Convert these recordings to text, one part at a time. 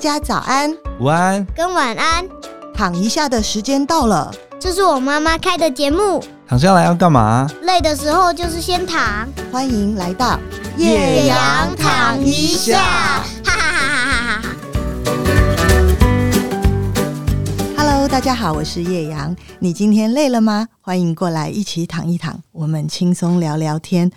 家早安、午安跟晚安。躺一下的时间到了，这是我妈妈开的节目。躺下来要干嘛？累的时候就是先躺。欢迎来到叶阳躺一下，哈哈哈哈哈哈。Hello，大家好，我是叶阳。你今天累了吗？欢迎过来一起躺一躺，我们轻松聊聊天。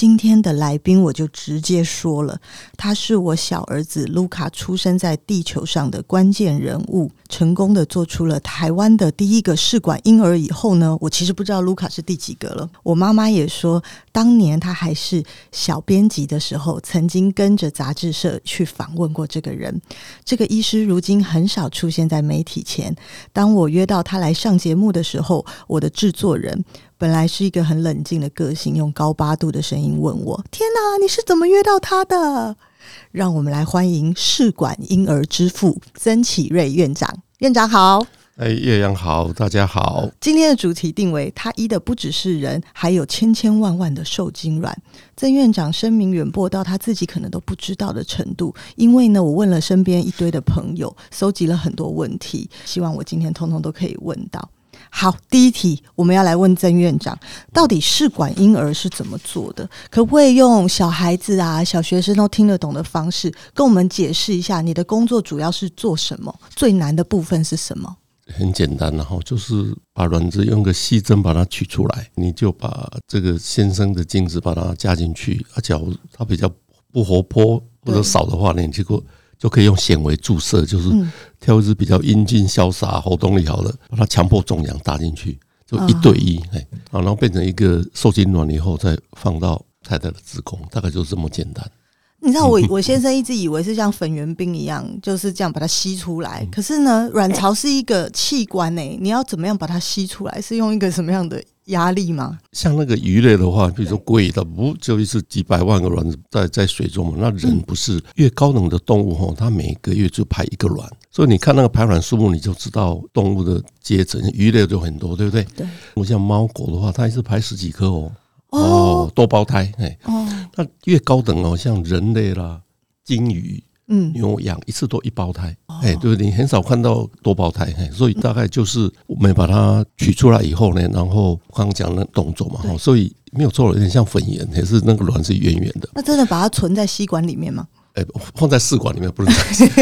今天的来宾我就直接说了，他是我小儿子卢卡出生在地球上的关键人物，成功的做出了台湾的第一个试管婴儿以后呢，我其实不知道卢卡是第几个了。我妈妈也说，当年他还是小编辑的时候，曾经跟着杂志社去访问过这个人。这个医师如今很少出现在媒体前。当我约到他来上节目的时候，我的制作人。本来是一个很冷静的个性，用高八度的声音问我：“天哪，你是怎么约到他的？”让我们来欢迎试管婴儿之父曾启瑞院长。院长好，哎，岳阳好，大家好。今天的主题定为：他医的不只是人，还有千千万万的受精卵。曾院长声名远播到他自己可能都不知道的程度。因为呢，我问了身边一堆的朋友，搜集了很多问题，希望我今天通通都可以问到。好，第一题我们要来问曾院长，到底试管婴儿是怎么做的？可不可以用小孩子啊、小学生都听得懂的方式跟我们解释一下？你的工作主要是做什么？最难的部分是什么？很简单，然后就是把卵子用个细针把它取出来，你就把这个先生的精子把它加进去。啊，假如它比较不活泼或者少的话呢，你结果。就可以用显微注射，就是挑一只比较英俊潇洒、活动力好的，把它强迫种养打进去，就一对一，哎，然后变成一个受精卵以后，再放到太太的子宫，大概就这么简单。你知道我 我先生一直以为是像粉圆冰一样，就是这样把它吸出来。可是呢，卵巢是一个器官诶，你要怎么样把它吸出来？是用一个什么样的？压力吗？像那个鱼类的话，比如说贵的，不就一次几百万个卵子在在水中嘛？那人不是越高能的动物哈，它每个月就排一个卵，所以你看那个排卵数目，你就知道动物的阶层。鱼类就很多，对不对？对。我像猫狗的话，它一次排十几颗哦，哦，多胞胎哎，哦，那越高等哦，像人类啦，鲸鱼。嗯，牛养一次都一胞胎，哎、哦，对不对？你很少看到多胞胎，所以大概就是我们把它取出来以后呢，然后刚刚讲的动作嘛，所以没有错了，有点像粉圆，也是那个卵是圆圆的。那真的把它存在吸管里面吗？哎，放在试管里面不能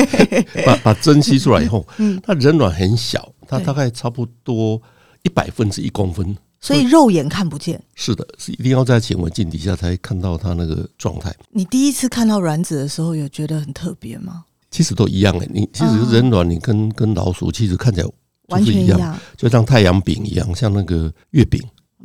把把针吸出来以后，嗯，它人卵很小，它大概差不多一百分之一公分。所以肉眼看不见，是的，是一定要在显微镜底下才看到它那个状态。你第一次看到卵子的时候，有觉得很特别吗？其实都一样诶，你其实人卵，你跟跟老鼠其实看起来完全一样，就像太阳饼一样，像那个月饼，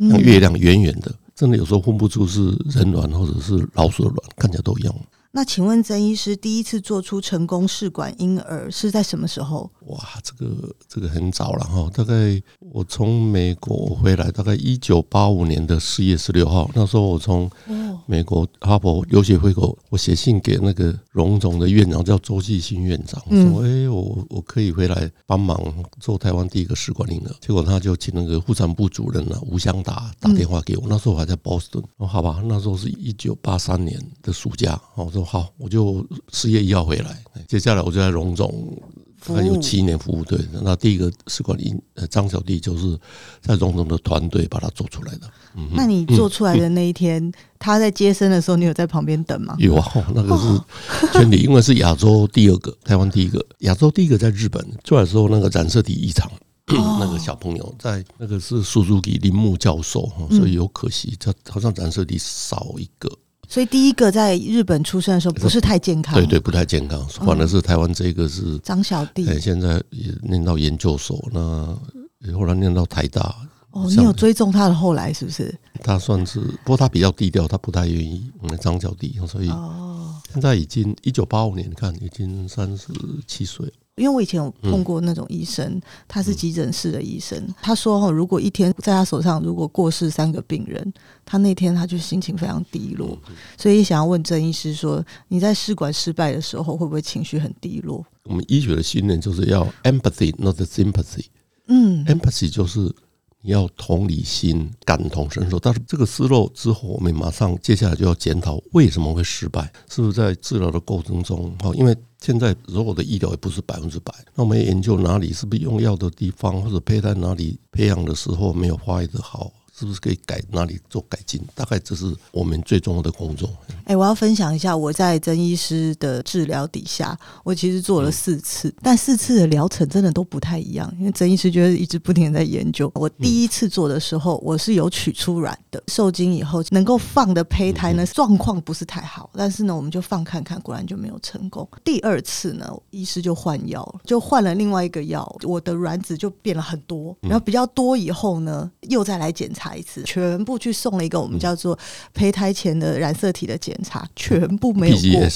像月亮圆圆的，真的有时候分不出是人卵或者是老鼠的卵，看起来都一样。那请问曾医师第一次做出成功试管婴儿是在什么时候？哇，这个这个很早了哈，大概我从美国回来，大概一九八五年的四月十六号，那时候我从美国哈佛留学回国，我写信给那个荣总的院长叫周继新院长，说哎，我我可以回来帮忙做台湾第一个试管婴儿。结果他就请那个妇产部主任啊吴湘达打电话给我，那时候我还在波士顿，说好吧，那时候是一九八三年的暑假，我说。好，我就四月一号回来。接下来我就在荣总，还有七年服务。队，那第一个试管婴呃张小弟就是在荣总的团队把它做出来的。嗯，那你做出来的那一天，他在接生的时候，你有在旁边等吗？有啊，那个是全体，因为是亚洲第二个，台湾第一个，亚洲第一个在日本出来的时候，那个染色体异常，那个小朋友在那个是苏苏给铃木教授，所以有可惜，他好像染色体少一个。所以第一个在日本出生的时候不是太健康，对对，不太健康。反而是台湾这个是张小弟，现在也念到研究所，那后来念到台大。哦，你有追踪他的后来是不是？他算是，不过他比较低调，他不太愿意。张小弟，所以现在已经一九八五年，你看已经三十七岁了。因为我以前有碰过那种医生，嗯、他是急诊室的医生，嗯、他说哈，如果一天在他手上如果过世三个病人，他那天他就心情非常低落，嗯、所以想要问郑医师说，你在试管失败的时候会不会情绪很低落？我们医学的训练就是要 empathy，not sympathy。嗯，empathy 就是你要同理心、感同身受。但是这个失落之后，我们马上接下来就要检讨为什么会失败，是不是在治疗的过程中？哈，因为现在所有的医疗也不是百分之百，那我们研究哪里是不是用药的地方，或者胚胎哪里培养的时候没有发育的好。是不是可以改哪里做改进？大概这是我们最重要的工作。哎、我要分享一下，我在曾医师的治疗底下，我其实做了四次，但四次的疗程真的都不太一样。因为曾医师觉得一直不停在研究。我第一次做的时候，我是有取出卵的，受精以后能够放的胚胎呢，状况不是太好，但是呢，我们就放看看，果然就没有成功。第二次呢，医师就换药，就换了另外一个药，我的卵子就变了很多，然后比较多以后呢，又再来检查。一次全部去送了一个我们叫做胚胎前的染色体的检查，全部没有过。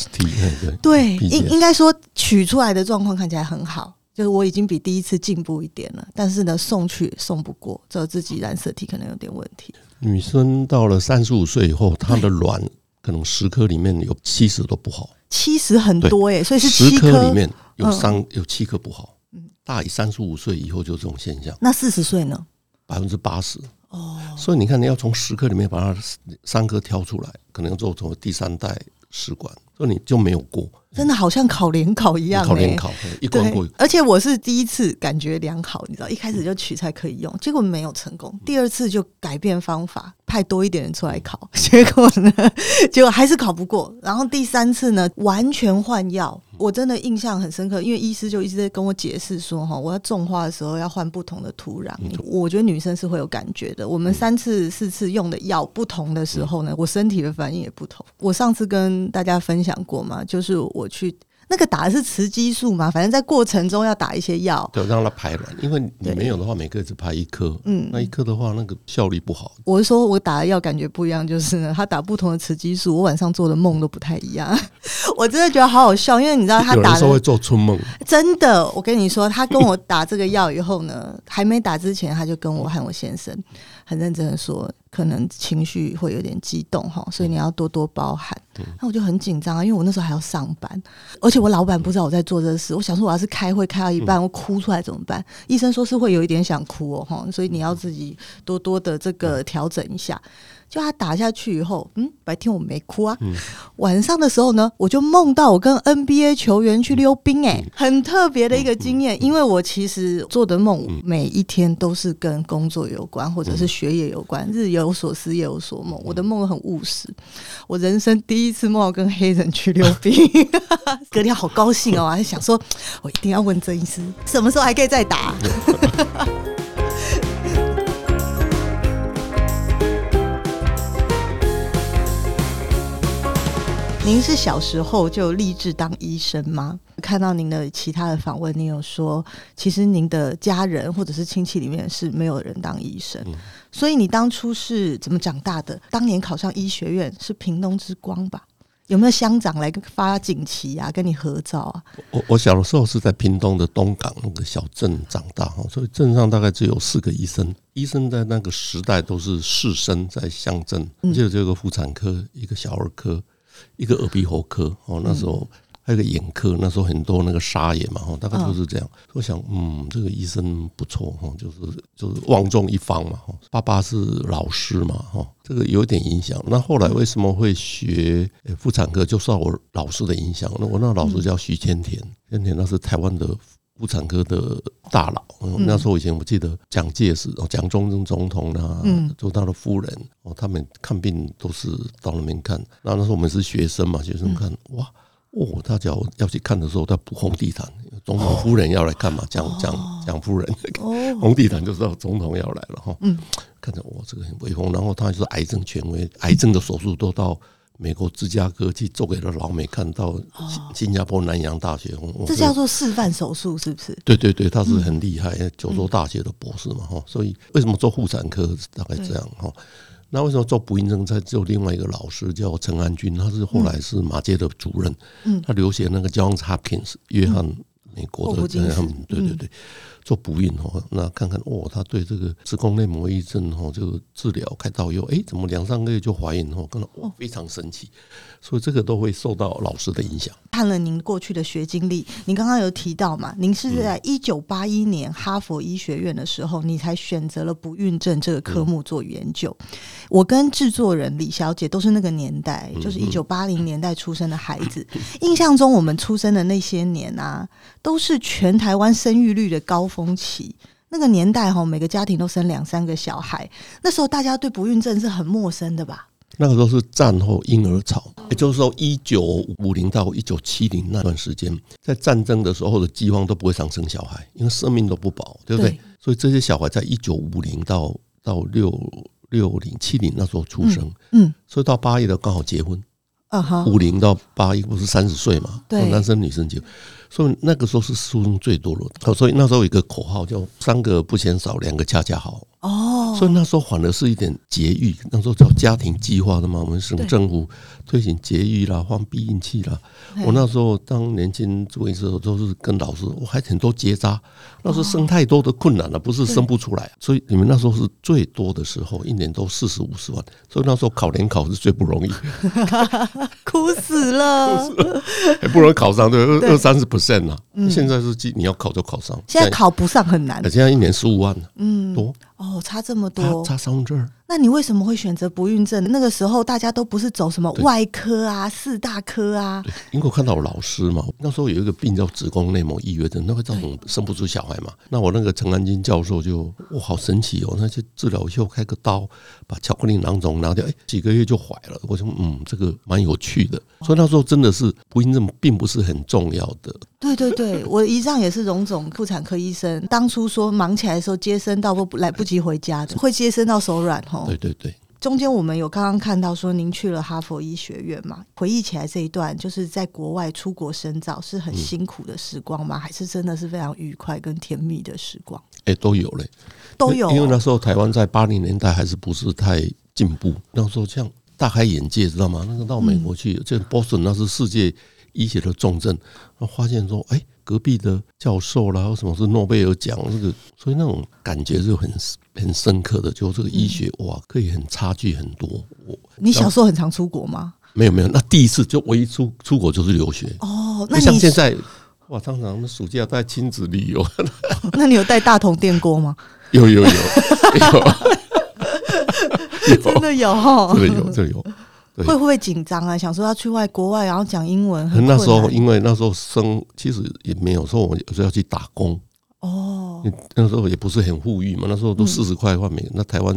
对，应应该说取出来的状况看起来很好，就是我已经比第一次进步一点了。但是呢，送去送不过，只有自己染色体可能有点问题。女生到了三十五岁以后，她的卵可能十颗里面有七十都不好，七十很多耶，所以是十颗里面有三有七颗不好。嗯大于三十五岁以后就这种现象。那四十岁呢？百分之八十。哦，所以你看，你要从十颗里面把它三颗挑出来，可能要做成第三代试管，所以你就没有过。真的好像考联考一样，考联考一关过。而且我是第一次感觉良好，你知道，一开始就取才可以用，结果没有成功。第二次就改变方法，派多一点人出来考，结果呢，结果还是考不过。然后第三次呢，完全换药，我真的印象很深刻，因为医师就一直在跟我解释说，哈，我要种花的时候要换不同的土壤。我觉得女生是会有感觉的。我们三次四次用的药不同的时候呢，我身体的反应也不同。我上次跟大家分享过嘛，就是我。去那个打的是雌激素嘛，反正在过程中要打一些药，对，让它排卵。因为你没有的话，每个只排一颗，嗯，那一颗的话，那个效率不好。我是说我打的药感觉不一样，就是呢，他打不同的雌激素，我晚上做的梦都不太一样。我真的觉得好好笑，因为你知道他打的时候会做春梦，真的。我跟你说，他跟我打这个药以后呢，还没打之前，他就跟我和我先生很认真的说。可能情绪会有点激动哈，所以你要多多包涵。那我就很紧张啊，因为我那时候还要上班，而且我老板不知道我在做这事。我想说我要是开会开到一半，我哭出来怎么办？医生说是会有一点想哭哦哈，所以你要自己多多的这个调整一下。就他打下去以后，嗯，白天我没哭啊。晚上的时候呢，我就梦到我跟 NBA 球员去溜冰，欸，哎，很特别的一个经验。因为我其实做的梦每一天都是跟工作有关，或者是学业有关，日有所思夜有所梦。我的梦很务实。我人生第一次梦到跟黑人去溜冰，隔天好高兴哦，还想说我一定要问曾医师，什么时候还可以再打？您是小时候就立志当医生吗？看到您的其他的访问，您有说，其实您的家人或者是亲戚里面是没有人当医生，嗯、所以你当初是怎么长大的？当年考上医学院是屏东之光吧？有没有乡长来发锦旗啊，跟你合照啊？我我小的时候是在屏东的东港那个小镇长大哈，所以镇上大概只有四个医生，医生在那个时代都是士绅在乡镇，就这个妇产科，一个小儿科。一个耳鼻喉科哦，那时候还有个眼科，那时候很多那个沙眼嘛，哈大概就是这样。我想，嗯，这个医生不错哈，就是就是望重一方嘛。哈爸爸是老师嘛，哈，这个有点影响。那后来为什么会学妇产科？就受我老师的影响。那我那个老师叫徐千田，千田那是台湾的。妇产科的大佬，那时候以前我记得蒋介石哦，蒋中正总统啊，做他的夫人哦，他们看病都是到那边看。那那时候我们是学生嘛，学生看哇哦，他只要要去看的时候，他铺红地毯，总统夫人要来看嘛，蒋蒋蒋夫人，红地毯就知道总统要来了哈。嗯，看着哇，这个很威风。然后他就是癌症权威，癌症的手术都到。美国芝加哥去做给了老美看到，新加坡南洋大学，这叫做示范手术是不是？对对对，他是很厉害，九州大学的博士嘛哈。所以为什么做妇产科大概这样哈？那为什么做不孕政策只有另外一个老师叫陈安军，他是后来是马街的主任，嗯。他留学那个 Johns Hopkins 约翰美国的，这样对对对。做不孕哦，那看看哦，他对这个子宫内膜异症哦，这个治疗开刀以后，哎，怎么两三个月就怀孕哦？看到哇，非常神奇，所以这个都会受到老师的影响。看了您过去的学经历，您刚刚有提到嘛，您是在一九八一年哈佛医学院的时候，你才选择了不孕症这个科目做研究。我跟制作人李小姐都是那个年代，就是一九八零年代出生的孩子。印象中，我们出生的那些年啊，都是全台湾生育率的高峰期，那个年代哈，每个家庭都生两三个小孩。那时候大家对不孕症是很陌生的吧？那个时候是战后婴儿潮，也就是说一九五零到一九七零那段时间，在战争的时候的饥荒都不会想生小孩，因为生命都不保，对不对？对，所以这些小孩在一九五零到到六六零七零那时候出生，嗯，嗯，所以到八一的刚好结婚，啊哈，五零到八一不是三十岁嘛？对，男生女生结婚。所以那个时候是书生最多的，所以那时候有一个口号叫“三个不嫌少，两个恰恰好”。哦，所以那时候反而是一点节育，那时候叫家庭计划的嘛，我们省政府推行节育啦，放避孕器啦。我那时候当年轻住院的时候，都是跟老师，我还挺多结扎。那时候生太多的困难了，不是生不出来。所以你们那时候是最多的时候，一年都四十五十万。所以那时候考联考是最不容易，苦死了，还 不容易考上，对，二二三十 percent 啊。现在是你要考就考上，现在考不上很难。现在一年十五万，嗯，多。哦，差这么多，差三分之二。那你为什么会选择不孕症？那个时候大家都不是走什么外科啊、四大科啊。因为我看到我老师嘛，那时候有一个病叫子宫内膜异位症，那会造成生不出小孩嘛。那我那个陈安金教授就哇，好神奇哦！那些治疗以后开个刀，把巧克力囊肿拿掉，哎，几个月就怀了。我说嗯，这个蛮有趣的。所以那时候真的是不孕症并不是很重要的。对对对，我姨丈也是荣总妇产科医生，当初说忙起来的时候接生到不来不及回家的，会接生到手软吼。对对对。中间我们有刚刚看到说您去了哈佛医学院嘛？回忆起来这一段，就是在国外出国深造是很辛苦的时光吗？还是真的是非常愉快跟甜蜜的时光？哎，都有嘞，都有。因为那时候台湾在八零年代还是不是太进步，那时候这样大开眼界，知道吗？那个到美国去，这波士顿那是世界医学的重镇，发现说，哎。隔壁的教授啦，或什么是诺贝尔奖这个，所以那种感觉是很很深刻的。就这个医学哇，可以很差距很多。我你小时候很常出国吗？没有没有，那第一次就唯一出出国就是留学哦。那像现在哇，常常暑假带亲子旅游。那你有带大同电锅吗？有有有 有，真的有哈，真的有真的有。会不会紧张啊？想说要去外国外，然后讲英文。那时候因为那时候生，其实也没有说我有时候要去打工哦。那时候也不是很富裕嘛，那时候都四十块换美金，那台湾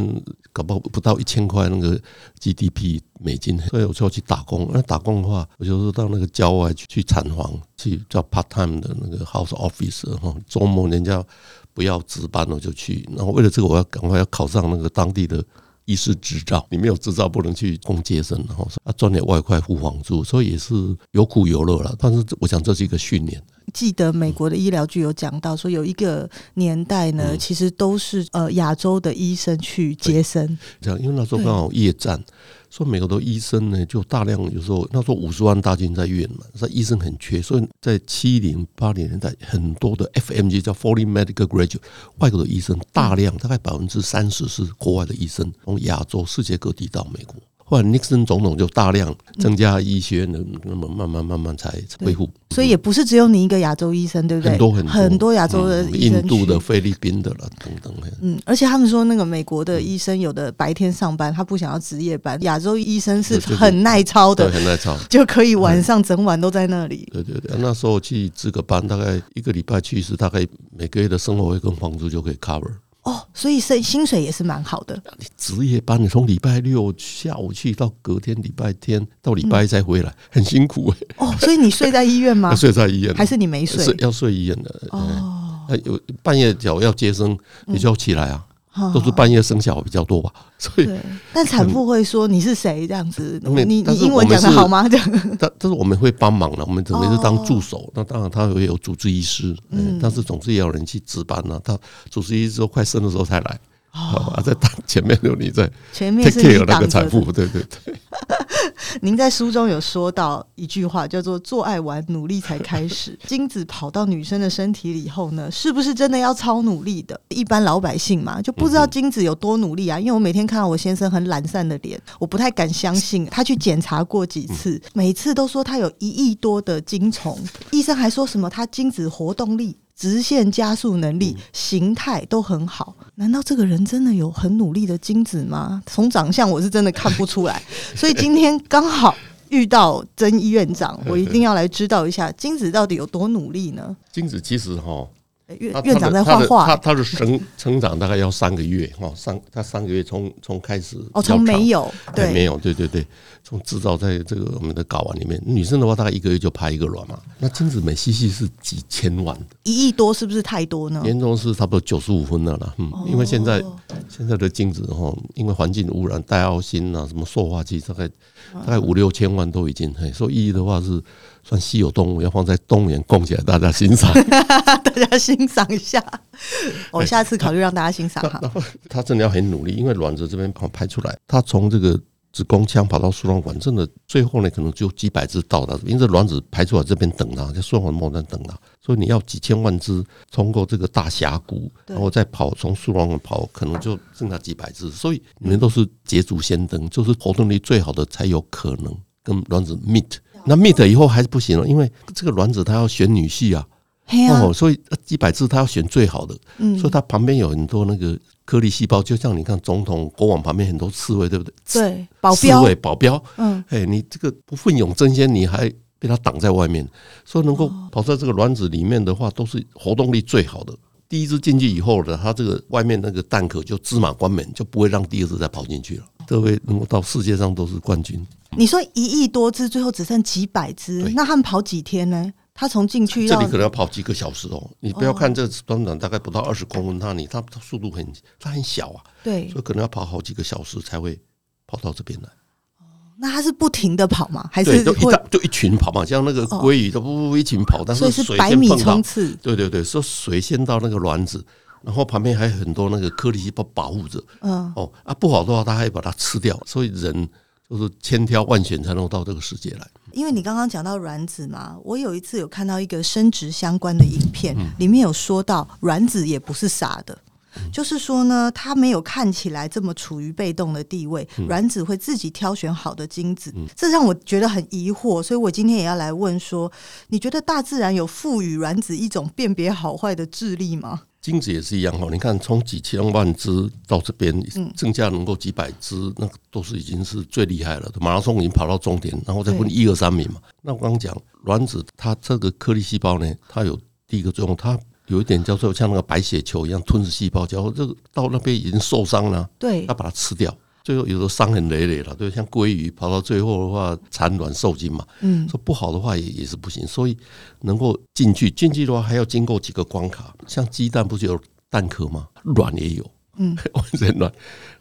搞不好不到一千块那个 GDP 美金，所以我就要去打工。那打工的话，我就是到那个郊外去去产房，去叫 part time 的那个 house office 哈。周末人家不要值班我就去，然后为了这个我要赶快要考上那个当地的。医师执照，你没有执照不能去供接生，然后啊赚点外快付房租，所以也是有苦有乐了。但是我想这是一个训练。记得美国的医疗剧有讲到说，有一个年代呢，其实都是呃亚洲的医生去接生，这样，因为那时候刚好夜战。说美国的医生呢，就大量有时候那时候五十万大军在院嘛，那医生很缺，所以在七零八零年代，很多的 FMG 叫 Foreign Medical Graduate 外国的医生大量，大概百分之三十是国外的医生，从亚洲世界各地到美国。后来尼克森总统就大量增加医学院的，那么慢慢慢慢才恢复。所以也不是只有你一个亚洲医生，对不对？很多很多很多亚洲的医生，印度的、菲律宾的了等等。嗯，而且他们说那个美国的医生有的白天上班，他不想要值夜班。亚洲医生是很耐操的，很耐操，就可以晚上整晚都在那里。对对对，那时候去值个班，大概一个礼拜去一次，大概每个月的生活费跟房租就可以 cover。哦，所以薪薪水也是蛮好的。你值夜班，你从礼拜六下午去到隔天礼拜天到礼拜一再回来，很辛苦哎。哦，所以你睡在医院吗？睡在医院，还是你没睡？要睡医院的。哦，有半夜脚要接生，你就要起来啊。都是半夜生小孩比较多吧，所以。但产妇会说你是谁这样子？你你英文讲的好吗？这样。但但是我们会帮忙的，我们准备是当助手。那当然他会有主治医师，嗯，但是总是也有人去值班呢。他主治医师说快生的时候才来，哦，啊，在前面有你在前面是有那个财富，对对对。您在书中有说到一句话，叫做“做爱完努力才开始”。精子跑到女生的身体里以后呢，是不是真的要超努力的？一般老百姓嘛，就不知道精子有多努力啊。因为我每天看到我先生很懒散的脸，我不太敢相信。他去检查过几次，每次都说他有一亿多的精虫，医生还说什么他精子活动力。直线加速能力、形态都很好，难道这个人真的有很努力的精子吗？从长相我是真的看不出来，所以今天刚好遇到曾医院长，我一定要来知道一下精子到底有多努力呢？精子其实哈。院院长在画画，他他的成成长大概要三个月哈，三他三个月从从开始哦，从没有对没有对对对，从制造在这个我们的睾丸里面，女生的话大概一个月就排一个卵嘛，那精子每细细是几千万的，一亿多是不是太多呢？严重是差不多九十五分了啦，嗯，因为现在现在的精子哈，因为环境污染、带奥辛啊什么塑化剂，大概大概五六千万都已经，所以一亿的话是。算稀有动物，要放在动物园供起来，大家欣赏，大家欣赏一下。我下次考虑让大家欣赏哈。然后他真的要很努力，因为卵子这边跑排出来，他从这个子宫腔跑到输卵管，真的最后呢，可能就几百只到达，因为卵子排出来这边等它，在输卵管末端等它，所以你要几千万只通过这个大峡谷，然后再跑从输卵管跑，可能就剩下几百只。所以你们都是捷足先登，就是活动力最好的才有可能跟卵子 meet。那 meet 以后还是不行了，因为这个卵子它要选女婿啊，哦，所以一百只它要选最好的，所以它旁边有很多那个颗粒细胞，就像你看总统国王旁边很多刺猬，对不对？对，保镖，刺猬保镖，嗯，哎，你这个不奋勇争先，你还被它挡在外面，所以能够跑在这个卵子里面的话，都是活动力最好的。第一只进去以后呢，它这个外面那个蛋壳就芝麻关门，就不会让第二只再跑进去了。各位能够到世界上都是冠军。你说一亿多只，最后只剩几百只，那他们跑几天呢？他从进去这里可能要跑几个小时哦。你不要看这短短大概不到二十公分，它你它速度很它很小啊，对，所以可能要跑好几个小时才会跑到这边来。那它是不停的跑吗？还是就一就一群跑嘛？像那个鲑鱼都不不一群跑，但是是百米冲刺。对对对，说水先到那个卵子，然后旁边还有很多那个颗粒细胞保护着。嗯哦啊，不好的话，它还把它吃掉。所以人就是千挑万选才能到这个世界来。因为你刚刚讲到卵子嘛，我有一次有看到一个生殖相关的影片，里面有说到卵子也不是傻的。就是说呢，它没有看起来这么处于被动的地位，卵子会自己挑选好的精子，这让我觉得很疑惑，所以我今天也要来问说，你觉得大自然有赋予卵子一种辨别好坏的智力吗？精子也是一样哈，你看从几千万只到这边，增加能够几百只，那个都是已经是最厉害了。马拉松已经跑到终点，然后再分一二三名嘛。那我刚刚讲卵子，它这个颗粒细胞呢，它有第一个作用，它。有一点叫做像那个白血球一样吞噬细胞，然后这个到那边已经受伤了，对，要把它吃掉，最后有时候伤痕累累了，对，像鲑鱼跑到最后的话产卵受精嘛，嗯，说不好的话也也是不行，所以能够进去进去的话还要经过几个关卡，像鸡蛋不是有蛋壳吗？卵也有，嗯，完全卵，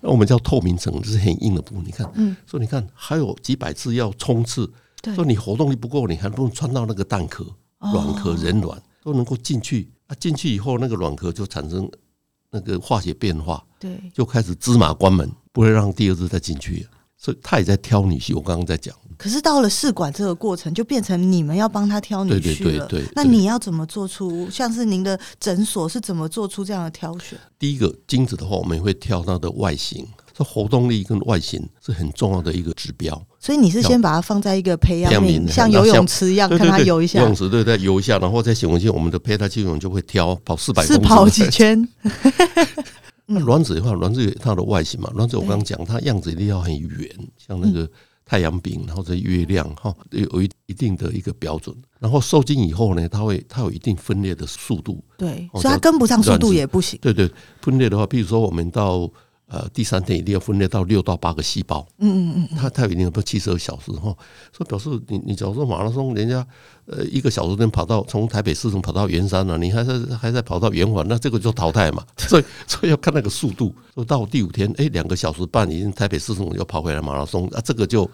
那我们叫透明层，这是很硬的部分，你看，嗯，所以你看还有几百次要冲刺，对，说你活动力不够，你还不能穿到那个蛋壳、卵壳、人卵都能够进去。啊，进去以后，那个卵壳就产生那个化学变化，对，就开始芝麻关门，不会让第二只再进去。所以他也在挑女婿。我刚刚在讲，可是到了试管这个过程，就变成你们要帮他挑女婿了。对对对对，那你要怎么做出？像是您的诊所是怎么做出这样的挑选？第一个精子的话，我们也会挑它的外形。这活动力跟外形是很重要的一个指标，所以你是先把它放在一个培养皿，像游泳池一样，看它游一下。游泳池对，再游一下，然后再显微镜，我们的胚胎基本就会挑跑四百，是跑几圈。那卵子的话，卵子有它的外形嘛，卵子我刚刚讲，它样子一定要很圆，像那个太阳饼，然后这月亮哈，有一一定的一个标准。然后受精以后呢，它会它有一定分裂的速度，对，所以它跟不上速度也不行。对对，分裂的话，比如说我们到。呃，第三天一定要分裂到六到八个细胞。嗯嗯嗯，它它有一定不七十二小时哈，所以表示你你假如说马拉松，人家呃一个小时能跑到从台北市中跑到圆山了，你还在还在跑到圆环，那这个就淘汰嘛。所以所以要看那个速度。说到第五天，哎，两个小时半已经台北市中又跑回来马拉松，啊，这个就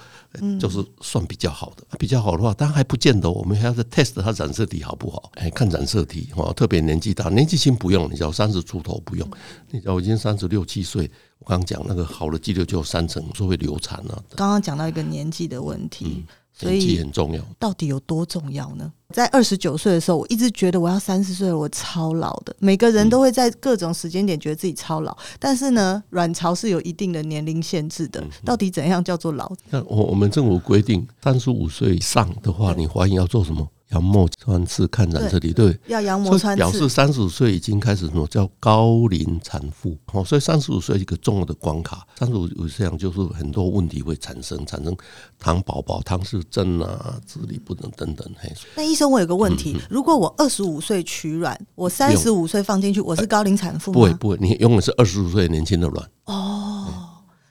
就是算比较好的。比较好的话，当然还不见得，我们还要再 test 它染色体好不好？哎，看染色体哈，特别年纪大，年纪轻不用，你只要三十出头不用，你只要已经三十六七岁。我刚刚讲那个好的肌瘤就有三成说会流产了。刚刚讲到一个年纪的问题，嗯、所以很重要。到底有多重要呢？在二十九岁的时候，我一直觉得我要三十岁了，我超老的。每个人都会在各种时间点觉得自己超老，嗯、但是呢，卵巢是有一定的年龄限制的。到底怎样叫做老？那我我们政府规定，三十五岁以上的话，你怀孕要做什么？羊膜穿刺看染色体，对，要羊膜穿刺，表示三十五岁已经开始什么叫高龄产妇。哦，所以三十五岁一个重要的关卡，三十五岁这样就是很多问题会产生，产生糖宝宝、唐氏症啊、智力不能等等。嘿，那医生，我有个问题，嗯嗯、如果我二十五岁取卵，我三十五岁放进去，我是高龄产妇吗？不会，不会，你永远是二十五岁年轻的卵。哦。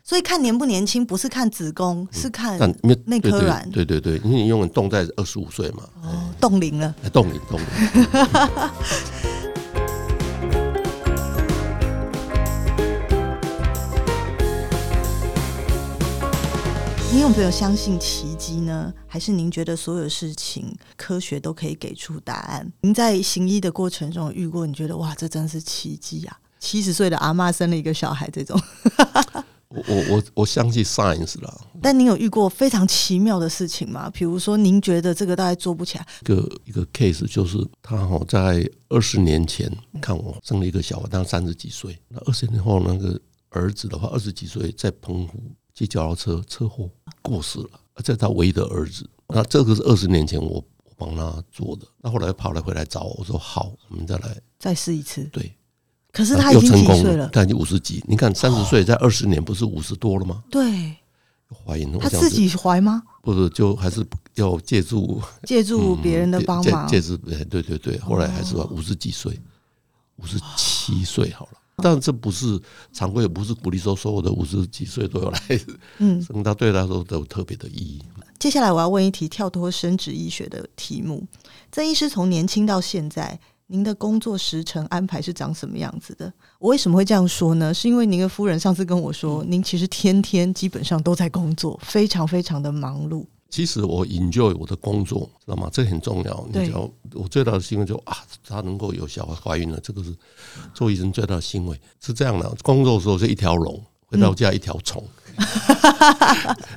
所以看年不年轻，不是看子宫，是看那颗卵。对对对，因为你永远冻在二十五岁嘛。哦，冻龄了。冻龄，冻龄。您有没有相信奇迹呢？还是您觉得所有事情科学都可以给出答案？您在行医的过程中遇过，你觉得哇，这真是奇迹啊！七十岁的阿妈生了一个小孩，这种。我我我相信 science 啦，但您有遇过非常奇妙的事情吗？比如说，您觉得这个大概做不起来。一个一个 case 就是他哈在二十年前看我生了一个小孩，当三十几岁。那二十年后那个儿子的话，二十几岁在澎湖骑脚踏车车祸过世了，这是他唯一的儿子。那这个是二十年前我我帮他做的。那后来跑来回来找我，我说好，我们再来再试一次。对。可是他已经几岁了？他已经五十几。你看三十岁，在二十年不是五十多了吗？对，怀孕了。他自己怀吗？不是，就还是要借助 借助别人的帮忙。借助对对对，后来还是五十几岁，五十七岁好了。但这不是常规，也不是鼓励说所有的五十几岁都要来。嗯，生他对他来说都有特别的意义。接下来我要问一题跳脱生殖医学的题目：曾医师从年轻到现在。您的工作时程安排是长什么样子的？我为什么会这样说呢？是因为您的夫人上次跟我说，您其实天天基本上都在工作，非常非常的忙碌。其实我 enjoy 我的工作，知道吗？这很重要。你知道，我最大的欣慰就啊，她能够有小孩怀孕了，这个是做医生最大的欣慰。是这样的，工作的时候是一条龙，回到家一条虫。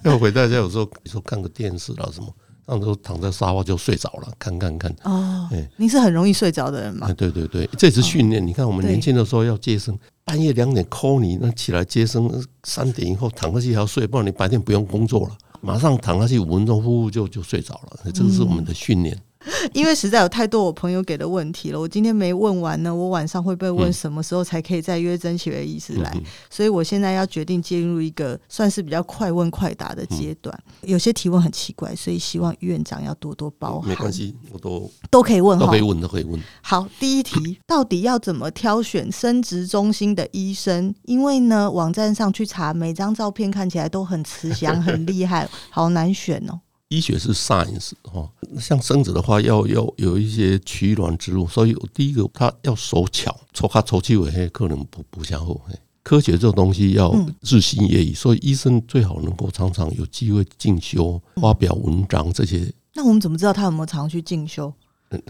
要、嗯、回到家有时候你说看个电视啊什么。那时候躺在沙发就睡着了，看看看。哦，哎，您是很容易睡着的人吗？对对对，这是训练。你看我们年轻的时候要接生，半夜两点 call 你，那起来接生，三点以后躺下去还要睡，不然你白天不用工作了，马上躺下去五分钟，呼呼就就睡着了。这个是我们的训练。因为实在有太多我朋友给的问题了，我今天没问完呢，我晚上会被问什么时候才可以再约曾启韦医师来，所以我现在要决定进入一个算是比较快问快答的阶段。有些提问很奇怪，所以希望院长要多多包涵。没关系，我都都可以问，都可以问，都可以问。好，第一题，到底要怎么挑选生殖中心的医生？因为呢，网站上去查，每张照片看起来都很慈祥，很厉害，好难选哦。医学是 science 哈，像生殖的话要要有一些取卵植入，所以第一个他要手巧，抽卡抽气尾黑可能不不相后。科学这种东西要日新月异，所以医生最好能够常常有机会进修、发表文章这些。那我们怎么知道他有没有常去进修？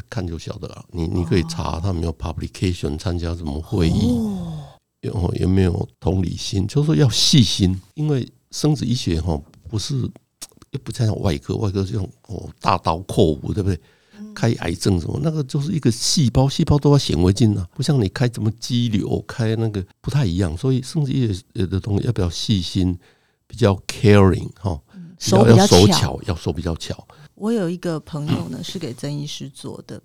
看就晓得了。你你可以查他有没有 publication，参加什么会议，有有没有同理心，就是说要细心，因为生殖医学哈不是。又不像外科，外科是用哦大刀阔斧，对不对？开癌症什么，那个就是一个细胞，细胞都要显微镜啊，不像你开什么肌瘤，开那个不太一样。所以甚至有有的东西要比较细心，比较 caring 哈，手要手巧，要手比较巧。我有一个朋友呢，是给曾医师做的，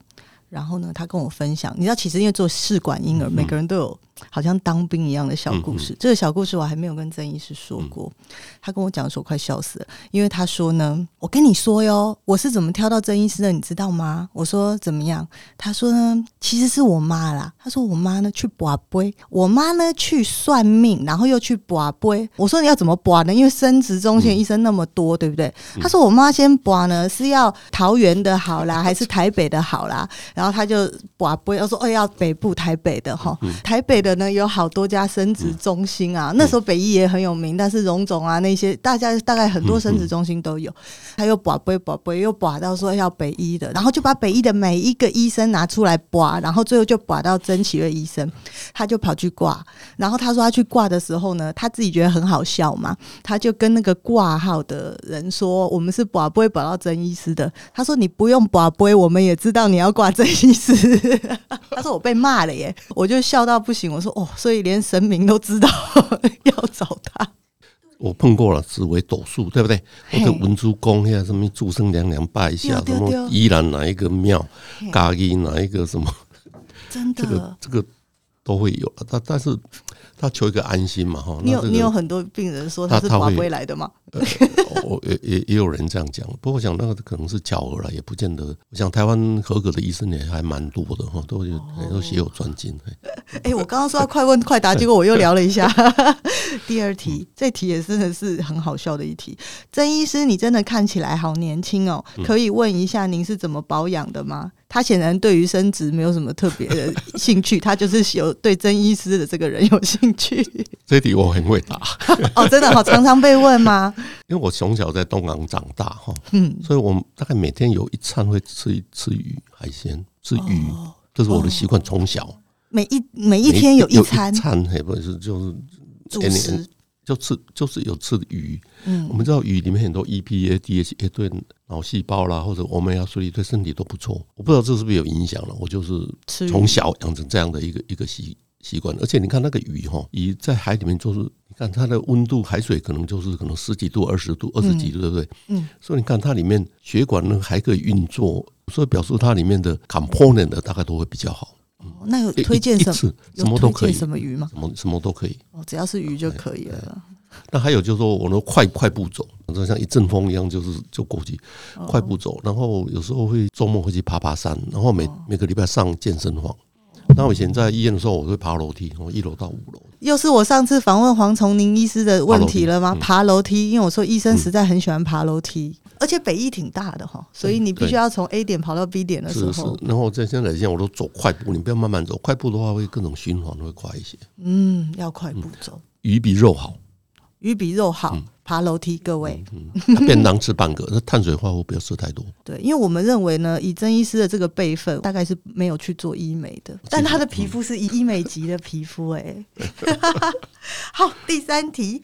然后呢，他跟我分享，你知道，其实因为做试管婴儿，每个人都有好像当兵一样的小故事。嗯嗯，这个小故事我还没有跟曾医师说过，嗯、他跟我讲的时候快笑死了，因为他说呢，我跟你说哟，我是怎么挑到曾医师的，你知道吗？我说怎么样？他说呢，其实是我妈啦。他说我妈呢去拔杯，我妈呢去算命，然后又去拔杯。我说你要怎么拔呢？因为生殖中心医生那么多，嗯、对不对？他说我妈先拔呢是要桃园的好啦，还是台北的好啦？然后他就拔杯，他说哦要北部台北的哈，台北的。有好多家生殖中心啊，那时候北医也很有名，但是荣总啊那些大家大概很多生殖中心都有，他又拔杯拔杯又拔到说要北医的，然后就把北医的每一个医生拿出来拔，然后最后就拔到曾奇瑞医生，他就跑去挂，然后他说他去挂的时候呢，他自己觉得很好笑嘛，他就跟那个挂号的人说，我们是拔杯拔到曾医师的，他说你不用拔杯，我们也知道你要挂曾医师，他说我被骂了耶，我就笑到不行，我说。哦，所以连神明都知道 要找他。我碰过了紫薇斗数，对不对？或者文殊宫，现在什么祝生娘娘拜一下，什么依然哪一个庙，咖喱哪一个什么，真的，这个这个都会有。但但是。他求一个安心嘛，哈。你有你有很多病人说他是华归来的吗？呃、我也也也有人这样讲，不过我想那个可能是巧合了，也不见得。我想台湾合格的医生也还蛮多的哈，都有都写有专精。哎、欸，我刚刚说要快问快答，结果我又聊了一下。第二题，这题也真的是很好笑的一题。曾医师，你真的看起来好年轻哦，可以问一下您是怎么保养的吗？他显然对于生殖没有什么特别的兴趣，他就是有对曾医师的这个人有兴趣。这题我很会答哦，真的好，常常被问吗？因为我从小在东港长大哈，嗯，所以我大概每天有一餐会吃一吃鱼海鲜，吃鱼，哦、这是我的习惯，从小每一每一天有一餐，餐也不是就是主食。就吃就是有吃的鱼，嗯，我们知道鱼里面很多 EPA、DHA 对脑细胞啦，或者欧米伽三对身体都不错。我不知道这是不是有影响了，我就是从小养成这样的一个一个习习惯。而且你看那个鱼哈，鱼在海里面就是，你看它的温度，海水可能就是可能十几度、二十度、二十几度，对不对？嗯，所以你看它里面血管呢还可以运作，所以表示它里面的 component 大概都会比较好。那有推荐什么？什么都可以，什么鱼吗？什么什么都可以。哦，只要是鱼就可以了。那还有就是说，我那快快步走，就像一阵风一样，就是就过去快步走。然后有时候会周末会去爬爬山，然后每每个礼拜上健身房。那我以前在医院的时候，我会爬楼梯，从一楼到五楼。又是我上次访问黄崇宁医师的问题了吗？爬楼梯，因为我说医生实在很喜欢爬楼梯。而且北医挺大的哈，所以你必须要从 A 点跑到 B 点的时候，是是，然后在现在来讲，我都走快步，你不要慢慢走，快步的话会各种循环会快一些。嗯，要快步走，鱼比肉好，鱼比肉好。爬楼梯，各位，嗯嗯、便当吃半个，那碳水化合物不要吃太多。对，因为我们认为呢，以曾医师的这个辈分，大概是没有去做医美的，但他的皮肤是医美级的皮肤，哎。好，第三题。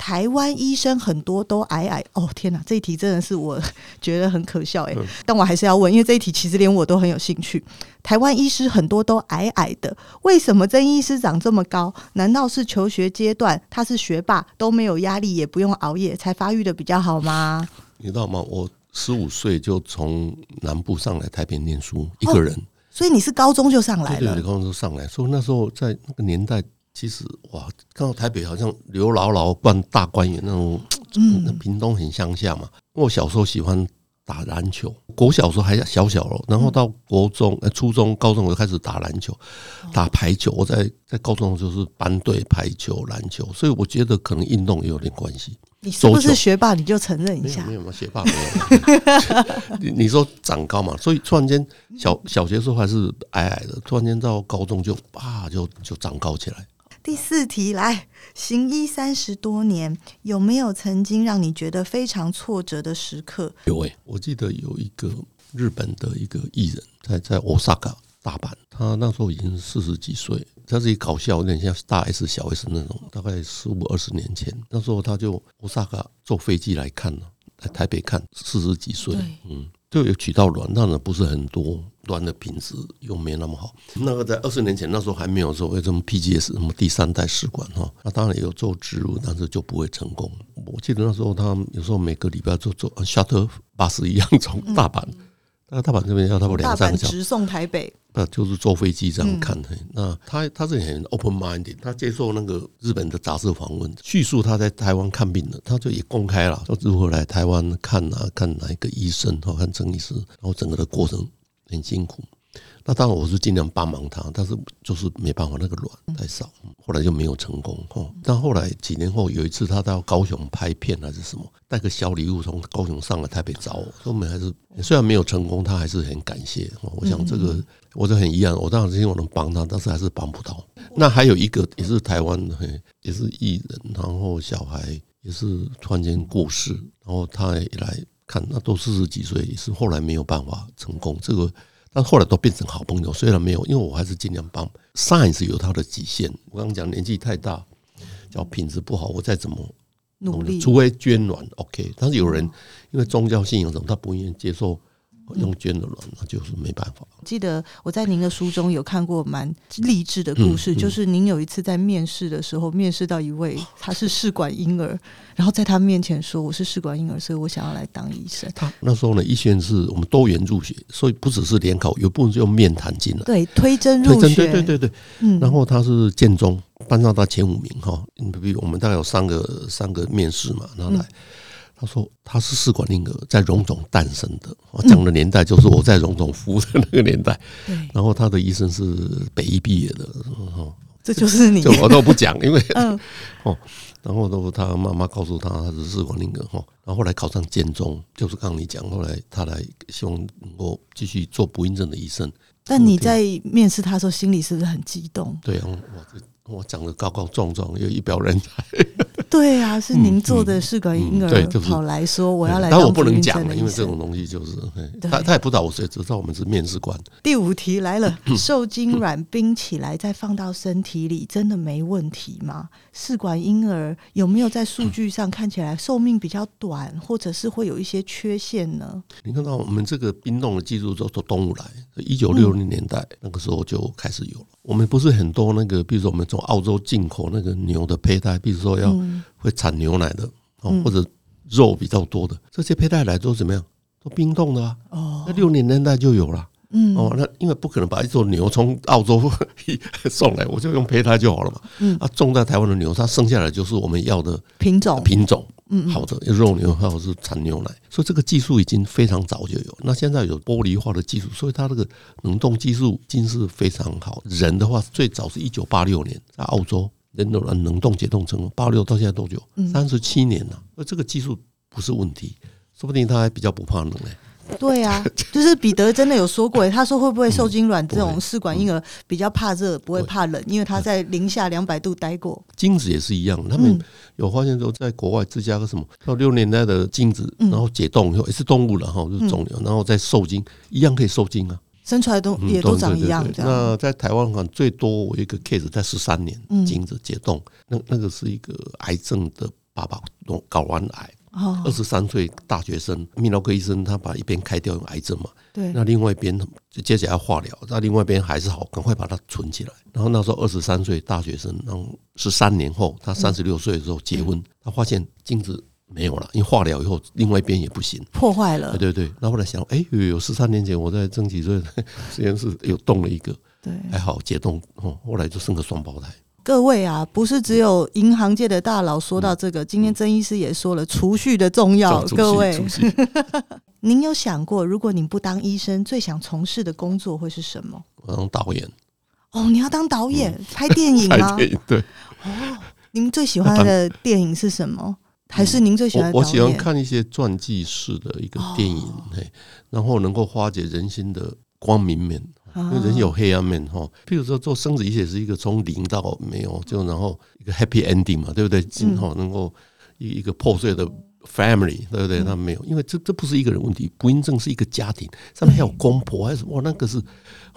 台湾医生很多都矮矮哦，天哪，这一题真的是我 觉得很可笑哎，但我还是要问，因为这一题其实连我都很有兴趣。台湾医师很多都矮矮的，为什么曾医师长这么高？难道是求学阶段他是学霸，都没有压力，也不用熬夜，才发育的比较好吗？你知道吗？我十五岁就从南部上来台北念书，一个人，哦，所以你是高中就上来了？对，对，高中就上来，所以那时候在那个年代。其实哇，看到台北好像刘姥姥扮大观园那种，嗯，屏东很乡下嘛。我小时候喜欢打篮球，国小时候还小小了，然后到国中、呃初中、高中我就开始打篮球、打排球。我在在高中就是班队排球、篮球，所以我觉得可能运动也有点关系。你是不是学霸？你就承认一下。没有没有学霸没有。你 你说长高嘛，所以突然间小小学时候还是矮矮的，突然间到高中就啊就就长高起来。第四题来，行医三十多年，有没有曾经让你觉得非常挫折的时刻？有诶、我记得有一个日本的一个艺人，在在 Osaka 大阪，他那时候已经四十几岁，他自己搞笑，有点像大 S 小 S 那种，大概十五二十年前，那时候他就 Osaka 坐飞机来看了，来台北看，四十几岁，嗯。就有取到卵，但是不是很多，卵的品质又没那么好。那个在二十年前，那时候还没有说为什么 PGS 什么第三代试管哈，那当然有做植入，但是就不会成功。我记得那时候他有时候每个礼拜就做 shuttle 巴士一样从大阪那大阪这边要差不多两三个小时直送台北，那就是坐飞机这样看的。嗯、那他他是很 open minded，他接受那个日本的杂志访问，叙述他在台湾看病的，他就也公开了，说如何来台湾看啊，看哪一个医生，然后看郑医师，然后整个的过程很辛苦。那当然我是尽量帮忙他，但是就是没办法，那个卵太少，后来就没有成功。但后来几年后有一次他到高雄拍片还是什么，带个小礼物从高雄上来台北找我，说我们还是虽然没有成功，他还是很感谢。我想这个我就很遗憾，我当然是希望能帮他，但是还是帮不到。那还有一个也是台湾的，也是艺人，然后小孩也是突然间过世，然后他也来看，那都四十几岁，也是后来没有办法成功。这个。但后来都变成好朋友，虽然没有，因为我还是尽量帮。Science 有它的极限，我刚刚讲年纪太大，叫品质不好，我再怎么努力，除非捐卵，OK。但是有人因为宗教信仰什么，他不愿意接受。用捐的卵，那就是没办法。记得我在您的书中有看过蛮励志的故事，就是您有一次在面试的时候，面试到一位他是试管婴儿，然后在他面前说：“我是试管婴儿，所以我想要来当医生。”他那时候呢，医学院是我们多元入学，所以不只是联考，有部分是用面谈进来。对，推甄入学，对对对对。嗯，然后他是建中，班上他前五名哈。比如我们大概有三个三个面试嘛，然后来。他说他是试管婴儿在荣总诞生的，我讲的年代就是我在荣总服务的那个年代。然后他的医生是北医毕业的，这就是你，就我都不讲，因为 哦，然后都他妈妈告诉他他是试管婴儿哈，然后后来考上建中，就是刚刚你讲，后来他来希望能够继续做不孕症的医生。但你在面试他的时候，心里是不是很激动？对啊，我我长得高高壮壮，又一表人才。对啊，是您做的试管婴儿跑来说我要来，但我不能讲了，因为这种东西就是他他也不知道我谁，只知道我们是面试官。第五题来了，受精卵冰起来再放到身体里，真的没问题吗？试管婴儿有没有在数据上看起来寿命比较短，或者是会有一些缺陷呢？你看到我们这个冰冻的技术都从动物来，一九六零年代那个时候就开始有了。我们不是很多那个，比如说我们从澳洲进口那个牛的胚胎，比如说要。会产牛奶的哦，或者肉比较多的这些胚胎来都怎么样？都冰冻的啊。哦，那六零年代就有了。嗯，哦，那因为不可能把一头牛从澳洲 送来，我就用胚胎就好了嘛。嗯，啊，种在台湾的牛，它生下来就是我们要的品种品种。嗯，好的，肉牛或者是产牛奶，所以这个技术已经非常早就有。那现在有玻璃化的技术，所以它这个冷冻技术已经是非常好。人的话，最早是一九八六年在澳洲。人的冷冻解冻成功，八六到现在多久？三十七年了。那这个技术不是问题，说不定他还比较不怕冷嘞。对啊，就是彼得真的有说过，他说会不会受精卵这种试管婴儿比较怕热，不会怕冷，因为他在零下两百度待过。精子也是一样，他们有发现说，在国外芝加哥什么到六年代的精子，然后解冻以后也是动物了哈，就是肿瘤，然后再受精，一样可以受精。啊。生出来都也都长一样。那在台湾看最多，我一个 case 在十三年，精子解冻，那那个是一个癌症的爸爸，睾丸癌，二十三岁大学生，泌尿科医生他把一边开掉，有癌症嘛，对，那另外一边就接着要化疗，那另外一边还是好，赶快把它存起来。然后那时候二十三岁大学生，然后十三年后他三十六岁的时候结婚，他发现精子。没有了，因为化疗以后，另外一边也不行，破坏了。对对对，那后来想，哎，有有十三年前我在曾启瑞 实验室有动了一个，对，还好解冻哦，后来就生个双胞胎。各位啊，不是只有银行界的大佬说到这个，今天曾医师也说了储蓄的重要。各位，您有想过，如果您不当医生，最想从事的工作会是什么？我当导演。哦，你要当导演，拍电影吗？拍电影，对。哦，您最喜欢的电影是什么？还是您最喜欢我喜欢看一些传记式的一个电影，嘿，然后能够化解人心的光明面，因为人有黑暗面哈。譬如说做生子医学是一个从零到没有，就然后一个 happy ending 嘛，对不对？今后能够一一个破碎的 family，对不对？那没有，因为这这不是一个人问题，不孕症是一个家庭，上面还有公婆还是哇，那个是。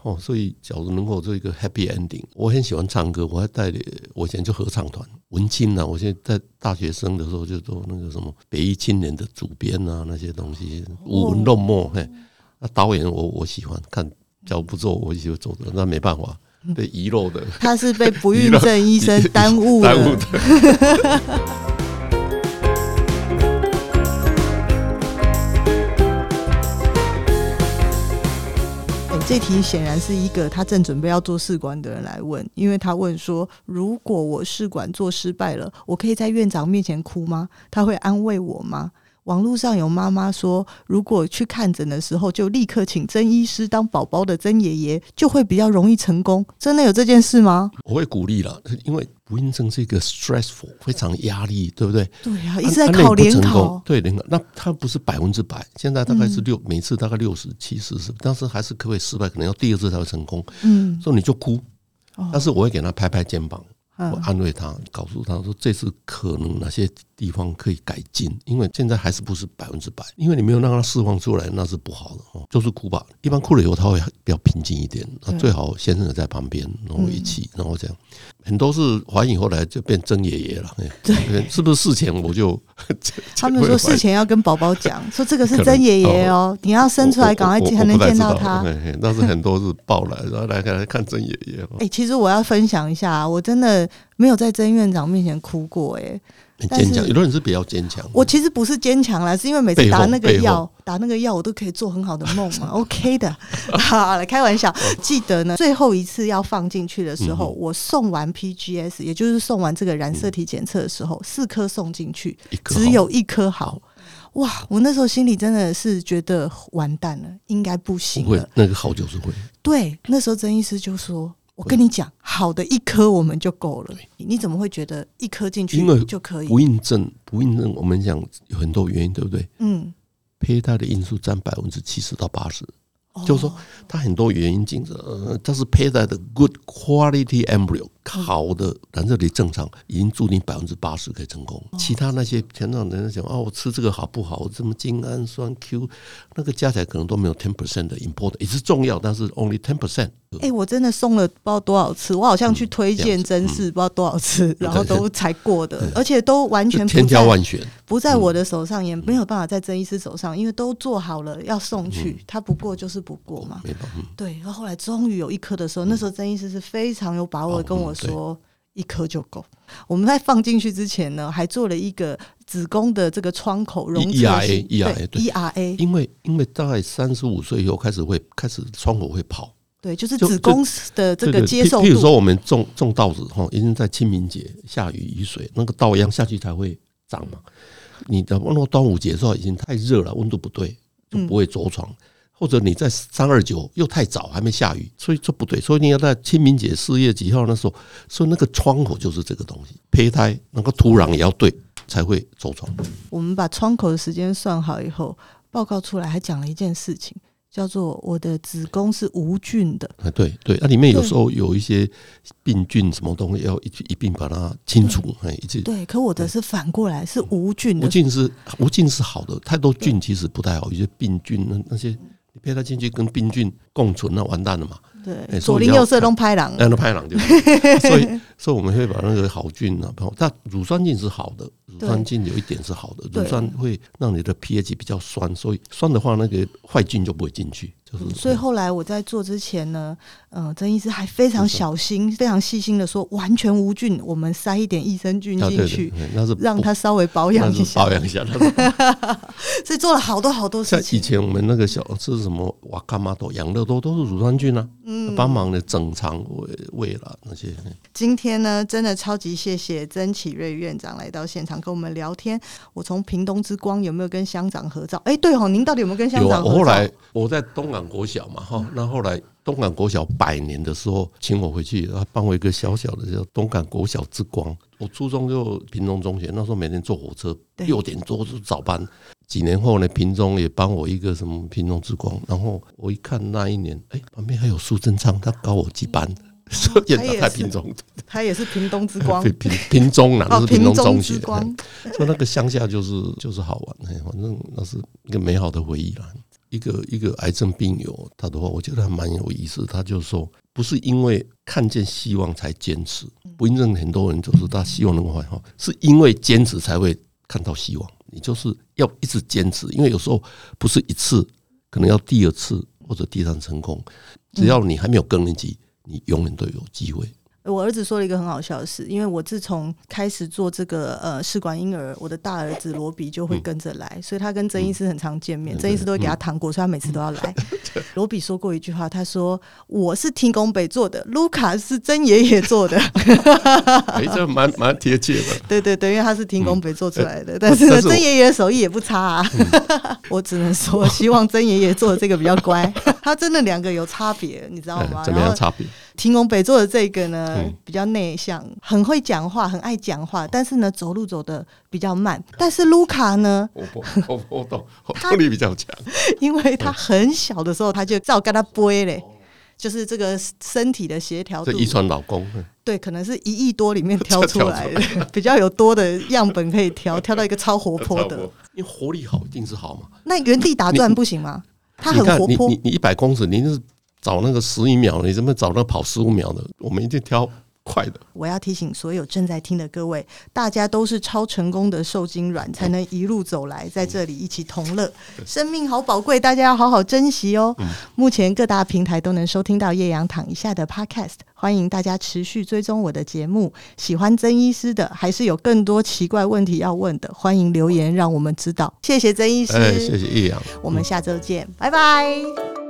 哦，所以假如能够做一个 happy ending，我很喜欢唱歌，我还带领我以前就合唱团文青呐，我现在在大学生的时候就做那个什么北艺青年的主编啊，那些东西舞文弄墨嘿，那导演我我喜欢看，假如不做我就走的，那没办法被遗漏的，他是被不孕症 医生耽误了。耽误的 这题显然是一个他正准备要做试管的人来问，因为他问说：如果我试管做失败了，我可以在院长面前哭吗？他会安慰我吗？网络上有妈妈说，如果去看诊的时候就立刻请曾医师当宝宝的曾爷爷，就会比较容易成功。真的有这件事吗？我会鼓励了，因为不孕症是一个 stressful，非常压力，对不对？对啊，一直在考联考，对联考，那它不是百分之百，现在大概是六，每次大概六十七十，是但是还是可以失败，可能要第二次才会成功。嗯，所以你就哭，但是我会给他拍拍肩膀。我安慰他，告诉他说，这次可能哪些地方可以改进，因为现在还是不是百分之百，因为你没有让他释放出来，那是不好的哦。就是哭吧，一般哭了以后他会比较平静一点，那最好先生在旁边，然后一起，然后这样。很多是怀孕后来就变曾爷爷了，对，是不是事前我就？他们说事前要跟宝宝讲，说这个是曾爷爷哦，你要生出来赶快才能见到他。但是很多是抱来，然后来来看曾爷爷。哎，其实我要分享一下，我真的没有在曾院长面前哭过，哎。坚强，有的人是比较坚强。我其实不是坚强啦，是因为每次打那个药，打那个药，我都可以做很好的梦嘛。OK 的，好，了开玩笑。记得呢，最后一次要放进去的时候，我送完 PGS，也就是送完这个染色体检测的时候，四颗送进去，只有一颗好。哇，我那时候心里真的是觉得完蛋了，应该不行了。那个好就是会。对，那时候曾医师就说。我跟你讲，好的一颗我们就够了。你怎么会觉得一颗进去就可以？不印证，不印证，我们讲有很多原因，对不对？嗯，胚胎的因素占百分之七十到八十。就是说，它很多原因进呃，它是胚胎的 good quality embryo 好的染色体正常，已经注定百分之八十可以成功。其他那些前段人家讲哦，我吃这个好不好？什么精氨酸 Q，那个加起来可能都没有 ten percent 的 important，也是重要，但是 only ten percent。哎，我真的送了不知道多少次，我好像去推荐甄试不知道多少次，然后都才过的，而且都完全千挑万选，不在我的手上，也没有办法在曾医师手上，因为都做好了要送去，他不过就是。不过嘛，对，然后后来终于有一颗的时候，那时候曾医师是非常有把握的跟我说，一颗就够。我们在放进去之前呢，还做了一个子宫的这个窗口容测 ERA，ERA，对，ERA，因为因为大概三十五岁以后开始会开始窗口会跑，对，就是子宫的这个接受度。譬如说我们种种稻子哈，一定在清明节下雨雨水，那个稻秧下去才会长嘛。你的那个端午节的时候已经太热了，温度不对，就不会着床。或者你在三二九又太早还没下雨，所以这不对。所以你要在清明节四月几号那时候，所以那个窗口就是这个东西，胚胎那个土壤也要对才会着床。我们把窗口的时间算好以后，报告出来还讲了一件事情，叫做我的子宫是无菌的。啊，对对，那里面有时候有一些病菌什么东西要一一并把它清除，哎，一直对。可我的是反过来是无菌的，无菌是无菌是好的，太多菌其实不太好，有些病菌那那些。你配他进去跟病菌共存，那完蛋了嘛？对，左邻右舍都拍狼，那都拍狼就。所以，所以我们会把那个好菌啊，但乳酸菌是好的，乳酸菌有一点是好的，乳酸会让你的 pH 比较酸，所以酸的话，那个坏菌就不会进去。所以后来我在做之前呢，呃，曾医师还非常小心、非常细心的说，完全无菌，我们塞一点益生菌进去，那是让它稍微保养一下，保养一下。所以做了好多好多事情。像以前我们那个小吃什么瓦卡玛多、养乐多都是乳酸菌啊，嗯，帮忙的整肠胃胃了那些。今天呢，真的超级谢谢曾启瑞院长来到现场跟我们聊天。我从屏东之光有没有跟乡长合照？哎，对哦，您到底有没有跟乡长合照？我后来我在东港。国小嘛哈，那后来东港国小百年的时候，请我回去，他办过一个小小的叫东港国小之光。我初中就屏东中学，那时候每天坐火车六点多就早班。几年后呢，屏中也帮我一个什么屏东之光。然后我一看那一年，哎，旁边还有苏贞昌，他高我几班，所以他在屏中，他也是屏东之光，屏屏中啊，那是屏东中学。所以那个乡下就是就是好玩，反正那是一个美好的回忆啦。一个一个癌症病友，他的话我觉得还蛮有意思。他就说，不是因为看见希望才坚持，不认证很多人就是他希望能够好，是因为坚持才会看到希望。你就是要一直坚持，因为有时候不是一次，可能要第二次或者第三成功。只要你还没有更年期，你永远都有机会。我儿子说了一个很好笑的事，因为我自从开始做这个呃试管婴儿，我的大儿子罗比就会跟着来，嗯、所以他跟曾医师很常见面，曾、嗯、医师都会给他糖果，嗯、所以他每次都要来。罗比说过一句话，他说：“我是听宫北做的，卢卡是曾爷爷做的。”哎，这 蛮蛮贴切的。对对对，因为他是听宫北做出来的，嗯、但是呢，曾爷爷的手艺也不差啊。嗯、我只能说，希望曾爷爷做的这个比较乖。他真的两个有差别，你知道吗？怎么样差别？天公伯做的这个呢，嗯、比较内向，很会讲话，很爱讲话，但是呢，走路走的比较慢。但是卢卡呢，我 我我懂，动力比较强，因为他很小的时候他就照跟他背嘞，就是这个身体的协调度。这遗传老公，对，可能是一亿多里面挑出来的，比较有多的样本可以挑，挑到一个超活泼的。因为活力好，一定是好嘛。那原地打转不行吗？他很活泼。你你一百公尺，你是。找那个十一秒，你怎么找那跑十五秒的？我们一定挑快的。我要提醒所有正在听的各位，大家都是超成功的受精卵，才能一路走来，在这里一起同乐。生命好宝贵，大家要好好珍惜哦。目前各大平台都能收听到叶阳躺一下的 Podcast，欢迎大家持续追踪我的节目。喜欢曾医师的，还是有更多奇怪问题要问的，欢迎留言让我们知道。谢谢曾医师，谢谢叶阳，我们下周见，拜拜。